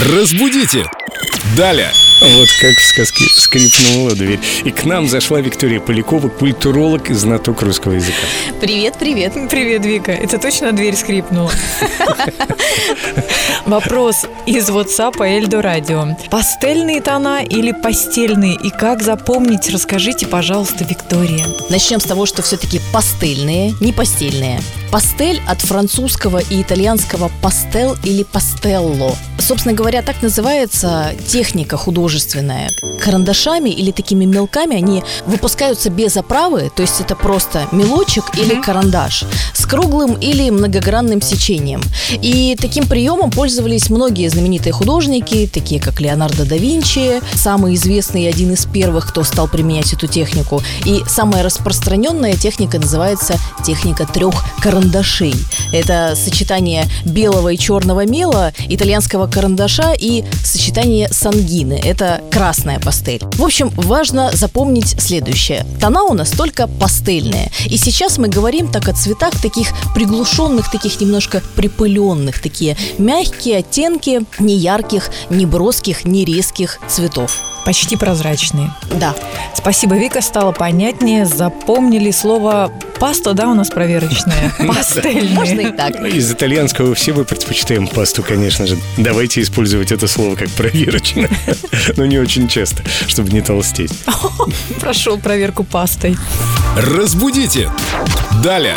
Разбудите! Далее! Вот как в сказке скрипнула дверь. И к нам зашла Виктория Полякова, культуролог и знаток русского языка. Привет, привет. Привет, Вика. Это точно дверь скрипнула? Вопрос из WhatsApp Эльдо Радио. Пастельные тона или постельные? И как запомнить? Расскажите, пожалуйста, Виктория. Начнем с того, что все-таки пастельные, не постельные. Пастель от французского и итальянского пастел или пастелло. Собственно говоря, так называется техника художественная. Карандашами или такими мелками они выпускаются без оправы, то есть это просто мелочек или карандаш с круглым или многогранным сечением. И таким приемом пользовались многие знаменитые художники, такие как Леонардо да Винчи, самый известный и один из первых, кто стал применять эту технику. И самая распространенная техника называется техника трех карандашей. Это сочетание белого и черного мела, итальянского карандаша и сочетание сангины. Это красная пастель. В общем, важно запомнить следующее. Тона у нас только пастельные. И сейчас мы говорим так о цветах таких приглушенных, таких немножко припыленных, такие мягкие оттенки не ярких, не броских, не резких цветов. Почти прозрачные. Да. Спасибо, Вика, стало понятнее. Запомнили слово паста, да, у нас проверочная? Пастельные. Можно и так. Из итальянского все мы предпочитаем пасту, конечно же. Давайте использовать это слово как проверочное, но не очень часто, чтобы не толстеть. Прошел проверку пастой. Разбудите! Далее!